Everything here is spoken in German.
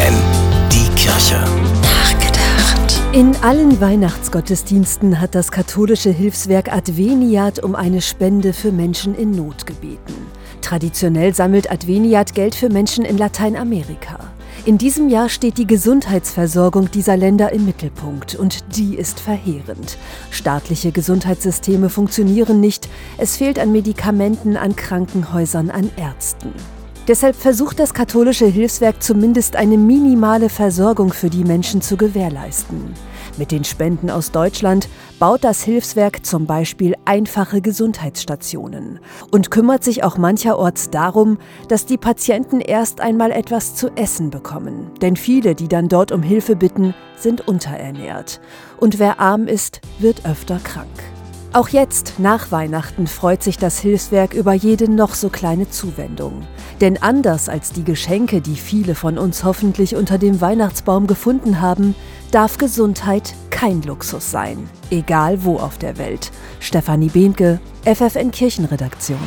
FFN, die Kirche. Nachgedacht. In allen Weihnachtsgottesdiensten hat das katholische Hilfswerk Adveniat um eine Spende für Menschen in Not gebeten. Traditionell sammelt Adveniat Geld für Menschen in Lateinamerika. In diesem Jahr steht die Gesundheitsversorgung dieser Länder im Mittelpunkt und die ist verheerend. Staatliche Gesundheitssysteme funktionieren nicht, es fehlt an Medikamenten, an Krankenhäusern, an Ärzten. Deshalb versucht das katholische Hilfswerk zumindest eine minimale Versorgung für die Menschen zu gewährleisten. Mit den Spenden aus Deutschland baut das Hilfswerk zum Beispiel einfache Gesundheitsstationen und kümmert sich auch mancherorts darum, dass die Patienten erst einmal etwas zu essen bekommen. Denn viele, die dann dort um Hilfe bitten, sind unterernährt. Und wer arm ist, wird öfter krank. Auch jetzt, nach Weihnachten, freut sich das Hilfswerk über jede noch so kleine Zuwendung. Denn anders als die Geschenke, die viele von uns hoffentlich unter dem Weihnachtsbaum gefunden haben, darf Gesundheit kein Luxus sein. Egal wo auf der Welt. Stefanie Behnke, FFN Kirchenredaktion.